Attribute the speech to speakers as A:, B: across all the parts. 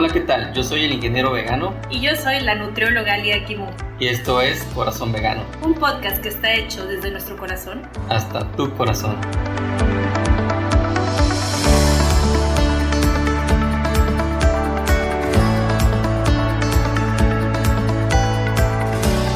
A: Hola, ¿qué tal? Yo soy el ingeniero vegano.
B: Y yo soy la nutrióloga Lia Kimu.
A: Y esto es Corazón Vegano.
B: Un podcast que está hecho desde nuestro corazón.
A: Hasta tu corazón.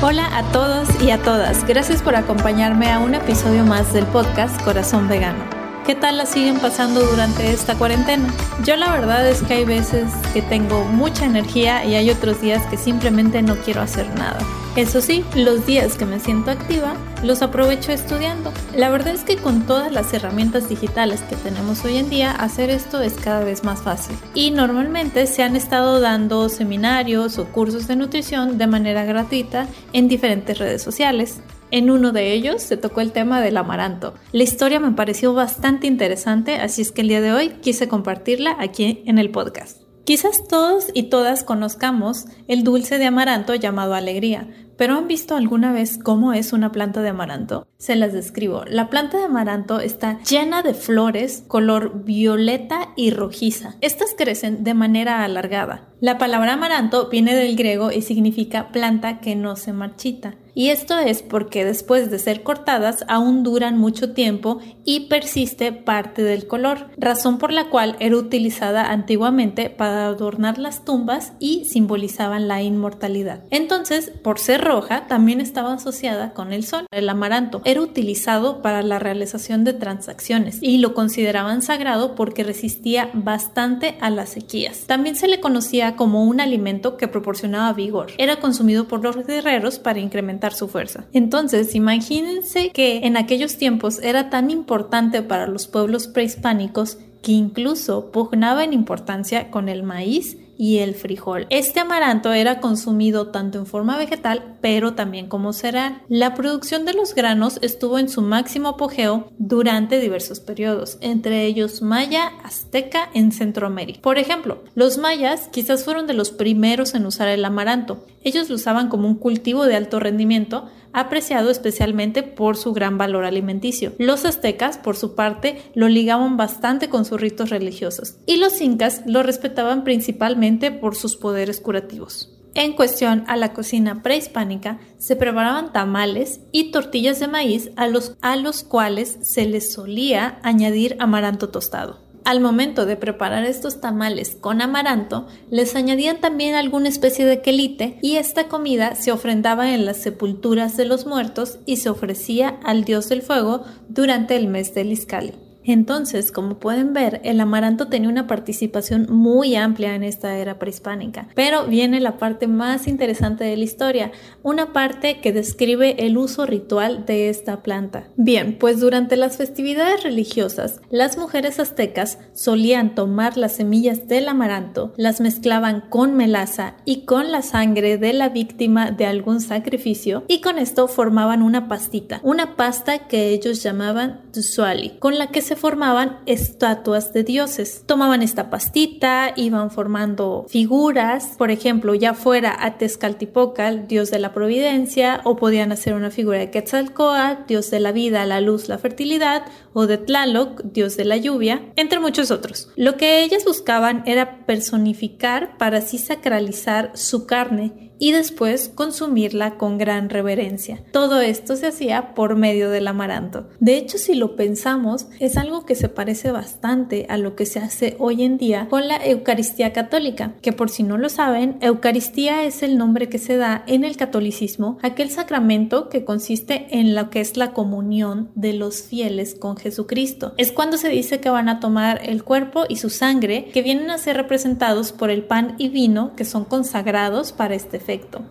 C: Hola a todos y a todas. Gracias por acompañarme a un episodio más del podcast Corazón Vegano. ¿Qué tal la siguen pasando durante esta cuarentena? Yo la verdad es que hay veces que tengo mucha energía y hay otros días que simplemente no quiero hacer nada. Eso sí, los días que me siento activa los aprovecho estudiando. La verdad es que con todas las herramientas digitales que tenemos hoy en día, hacer esto es cada vez más fácil. Y normalmente se han estado dando seminarios o cursos de nutrición de manera gratuita en diferentes redes sociales. En uno de ellos se tocó el tema del amaranto. La historia me pareció bastante interesante, así es que el día de hoy quise compartirla aquí en el podcast. Quizás todos y todas conozcamos el dulce de amaranto llamado alegría, pero ¿han visto alguna vez cómo es una planta de amaranto? Se las describo. La planta de amaranto está llena de flores color violeta y rojiza. Estas crecen de manera alargada. La palabra amaranto viene del griego y significa planta que no se marchita y esto es porque después de ser cortadas aún duran mucho tiempo y persiste parte del color, razón por la cual era utilizada antiguamente para adornar las tumbas y simbolizaban la inmortalidad. Entonces, por ser roja, también estaba asociada con el sol. El amaranto era utilizado para la realización de transacciones y lo consideraban sagrado porque resistía bastante a las sequías. También se le conocía como un alimento que proporcionaba vigor. Era consumido por los guerreros para incrementar su fuerza. Entonces, imagínense que en aquellos tiempos era tan importante para los pueblos prehispánicos que incluso pugnaba en importancia con el maíz y el frijol. Este amaranto era consumido tanto en forma vegetal, pero también como cereal. La producción de los granos estuvo en su máximo apogeo durante diversos periodos, entre ellos maya, azteca en Centroamérica. Por ejemplo, los mayas quizás fueron de los primeros en usar el amaranto. Ellos lo usaban como un cultivo de alto rendimiento, apreciado especialmente por su gran valor alimenticio. Los aztecas, por su parte, lo ligaban bastante con sus ritos religiosos y los incas lo respetaban principalmente por sus poderes curativos. En cuestión a la cocina prehispánica, se preparaban tamales y tortillas de maíz a los, a los cuales se les solía añadir amaranto tostado. Al momento de preparar estos tamales con amaranto, les añadían también alguna especie de quelite y esta comida se ofrendaba en las sepulturas de los muertos y se ofrecía al dios del fuego durante el mes del Iscali. Entonces, como pueden ver, el amaranto tenía una participación muy amplia en esta era prehispánica. Pero viene la parte más interesante de la historia, una parte que describe el uso ritual de esta planta. Bien, pues durante las festividades religiosas, las mujeres aztecas solían tomar las semillas del amaranto, las mezclaban con melaza y con la sangre de la víctima de algún sacrificio y con esto formaban una pastita, una pasta que ellos llamaban tzuali, con la que se formaban estatuas de dioses. Tomaban esta pastita, iban formando figuras, por ejemplo, ya fuera a Tezcaltipocal, dios de la providencia, o podían hacer una figura de Quetzalcoatl, dios de la vida, la luz, la fertilidad, o de Tlaloc, dios de la lluvia, entre muchos otros. Lo que ellas buscaban era personificar para así sacralizar su carne y después consumirla con gran reverencia. Todo esto se hacía por medio del amaranto. De hecho, si lo pensamos, es algo que se parece bastante a lo que se hace hoy en día con la Eucaristía católica, que por si no lo saben, Eucaristía es el nombre que se da en el catolicismo, aquel sacramento que consiste en lo que es la comunión de los fieles con Jesucristo. Es cuando se dice que van a tomar el cuerpo y su sangre, que vienen a ser representados por el pan y vino, que son consagrados para este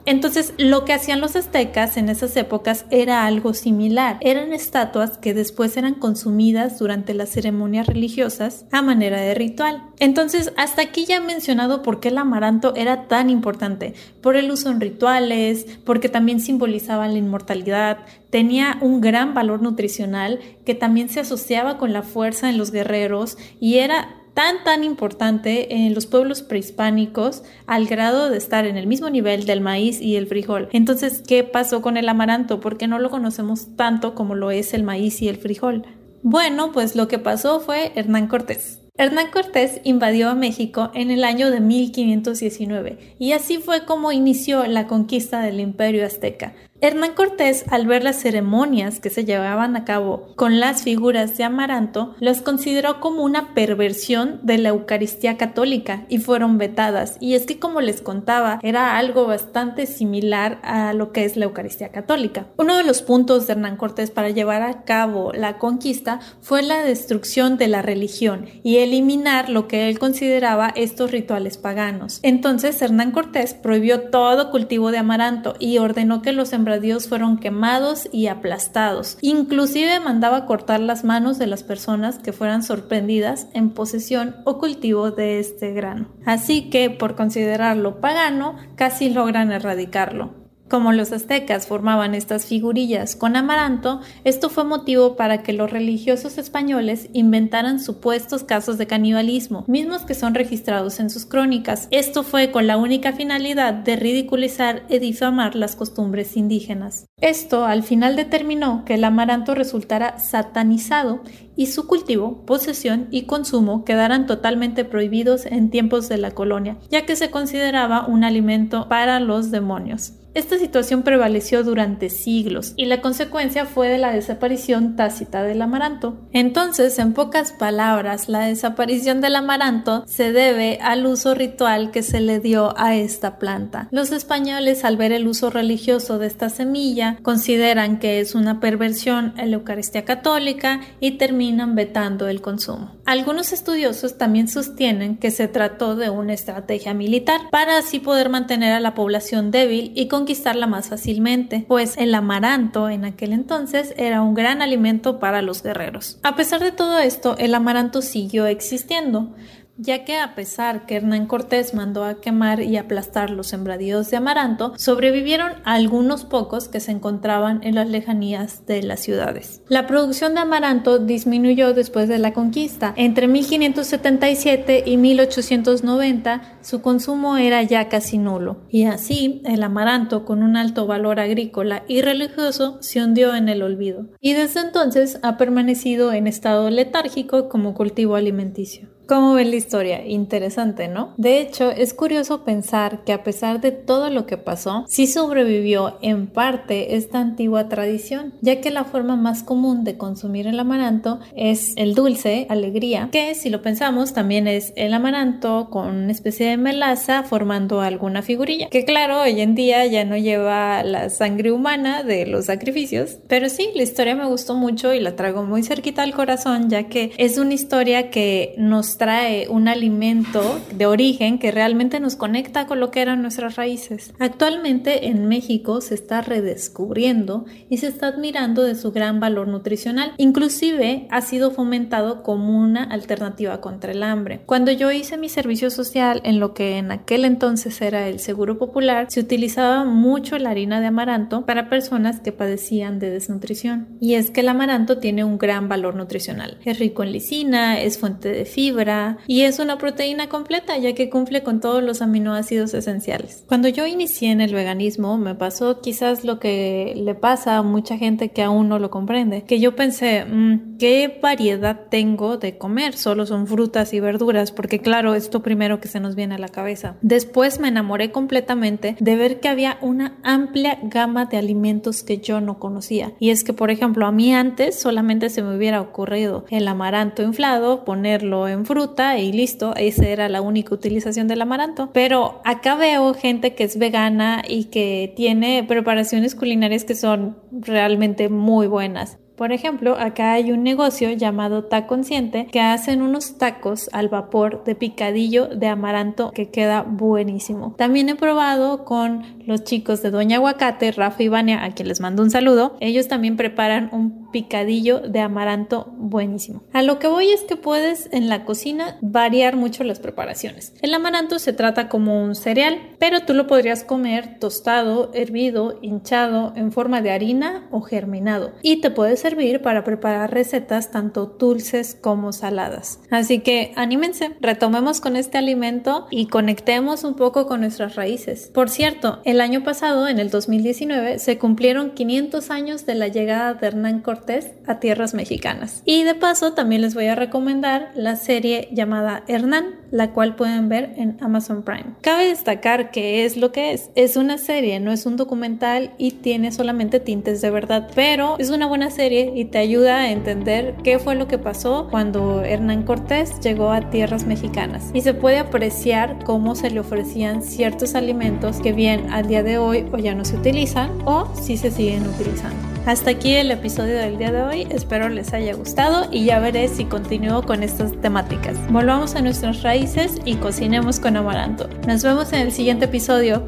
C: entonces, lo que hacían los aztecas en esas épocas era algo similar. Eran estatuas que después eran consumidas durante las ceremonias religiosas a manera de ritual. Entonces, hasta aquí ya he mencionado por qué el amaranto era tan importante. Por el uso en rituales, porque también simbolizaba la inmortalidad, tenía un gran valor nutricional que también se asociaba con la fuerza en los guerreros y era tan tan importante en los pueblos prehispánicos al grado de estar en el mismo nivel del maíz y el frijol. Entonces, ¿qué pasó con el amaranto? ¿Por qué no lo conocemos tanto como lo es el maíz y el frijol? Bueno, pues lo que pasó fue Hernán Cortés. Hernán Cortés invadió a México en el año de 1519 y así fue como inició la conquista del imperio azteca. Hernán Cortés, al ver las ceremonias que se llevaban a cabo con las figuras de Amaranto, los consideró como una perversión de la Eucaristía católica y fueron vetadas. Y es que, como les contaba, era algo bastante similar a lo que es la Eucaristía católica. Uno de los puntos de Hernán Cortés para llevar a cabo la conquista fue la destrucción de la religión y eliminar lo que él consideraba estos rituales paganos. Entonces, Hernán Cortés prohibió todo cultivo de amaranto y ordenó que los sembradíos fueron quemados y aplastados. Inclusive mandaba cortar las manos de las personas que fueran sorprendidas en posesión o cultivo de este grano. Así que, por considerarlo pagano, casi logran erradicarlo. Como los aztecas formaban estas figurillas con amaranto, esto fue motivo para que los religiosos españoles inventaran supuestos casos de canibalismo, mismos que son registrados en sus crónicas. Esto fue con la única finalidad de ridiculizar y difamar las costumbres indígenas. Esto al final determinó que el amaranto resultara satanizado y su cultivo, posesión y consumo quedaran totalmente prohibidos en tiempos de la colonia, ya que se consideraba un alimento para los demonios. Esta situación prevaleció durante siglos y la consecuencia fue de la desaparición tácita del amaranto. Entonces, en pocas palabras, la desaparición del amaranto se debe al uso ritual que se le dio a esta planta. Los españoles, al ver el uso religioso de esta semilla, consideran que es una perversión en la Eucaristía católica y terminan vetando el consumo. Algunos estudiosos también sostienen que se trató de una estrategia militar para así poder mantener a la población débil y con conquistarla más fácilmente, pues el amaranto en aquel entonces era un gran alimento para los guerreros. A pesar de todo esto, el amaranto siguió existiendo, ya que a pesar que Hernán Cortés mandó a quemar y aplastar los sembradíos de amaranto, sobrevivieron algunos pocos que se encontraban en las lejanías de las ciudades. La producción de amaranto disminuyó después de la conquista. Entre 1577 y 1890 su consumo era ya casi nulo, y así el amaranto con un alto valor agrícola y religioso se hundió en el olvido, y desde entonces ha permanecido en estado letárgico como cultivo alimenticio. ¿Cómo ven la historia? Interesante, ¿no? De hecho, es curioso pensar que a pesar de todo lo que pasó, sí sobrevivió en parte esta antigua tradición, ya que la forma más común de consumir el amaranto es el dulce, alegría, que si lo pensamos también es el amaranto con una especie de melaza formando alguna figurilla, que claro, hoy en día ya no lleva la sangre humana de los sacrificios, pero sí, la historia me gustó mucho y la traigo muy cerquita al corazón, ya que es una historia que nos trae un alimento de origen que realmente nos conecta con lo que eran nuestras raíces. Actualmente en México se está redescubriendo y se está admirando de su gran valor nutricional. Inclusive ha sido fomentado como una alternativa contra el hambre. Cuando yo hice mi servicio social en que en aquel entonces era el Seguro Popular, se utilizaba mucho la harina de amaranto para personas que padecían de desnutrición. Y es que el amaranto tiene un gran valor nutricional. Es rico en lisina, es fuente de fibra, y es una proteína completa ya que cumple con todos los aminoácidos esenciales. Cuando yo inicié en el veganismo me pasó quizás lo que le pasa a mucha gente que aún no lo comprende, que yo pensé, mm, ¿qué variedad tengo de comer? Solo son frutas y verduras, porque claro, esto primero que se nos viene la cabeza. Después me enamoré completamente de ver que había una amplia gama de alimentos que yo no conocía. Y es que, por ejemplo, a mí antes solamente se me hubiera ocurrido el amaranto inflado, ponerlo en fruta, fruta y listo, esa era la única utilización del amaranto. Pero acá veo gente que es vegana y que tiene preparaciones culinarias que son realmente muy buenas. Por ejemplo, acá hay un negocio llamado Ta Consciente que hacen unos tacos al vapor de picadillo de amaranto que queda buenísimo. También he probado con los chicos de Doña Aguacate, Rafa y Vania, a quien les mando un saludo. Ellos también preparan un picadillo de amaranto buenísimo. A lo que voy es que puedes en la cocina variar mucho las preparaciones. El amaranto se trata como un cereal, pero tú lo podrías comer tostado, hervido, hinchado, en forma de harina o germinado. Y te puedes servir para preparar recetas tanto dulces como saladas. Así que anímense, retomemos con este alimento y conectemos un poco con nuestras raíces. Por cierto, el año pasado, en el 2019, se cumplieron 500 años de la llegada de Hernán Cortés a tierras mexicanas. Y de paso también les voy a recomendar la serie llamada Hernán, la cual pueden ver en Amazon Prime. Cabe destacar que es lo que es. Es una serie, no es un documental y tiene solamente tintes de verdad, pero es una buena serie y te ayuda a entender qué fue lo que pasó cuando Hernán Cortés llegó a tierras mexicanas. Y se puede apreciar cómo se le ofrecían ciertos alimentos que bien al día de hoy o ya no se utilizan o si se siguen utilizando. Hasta aquí el episodio del día de hoy, espero les haya gustado y ya veré si continúo con estas temáticas. Volvamos a nuestras raíces y cocinemos con amaranto. Nos vemos en el siguiente episodio.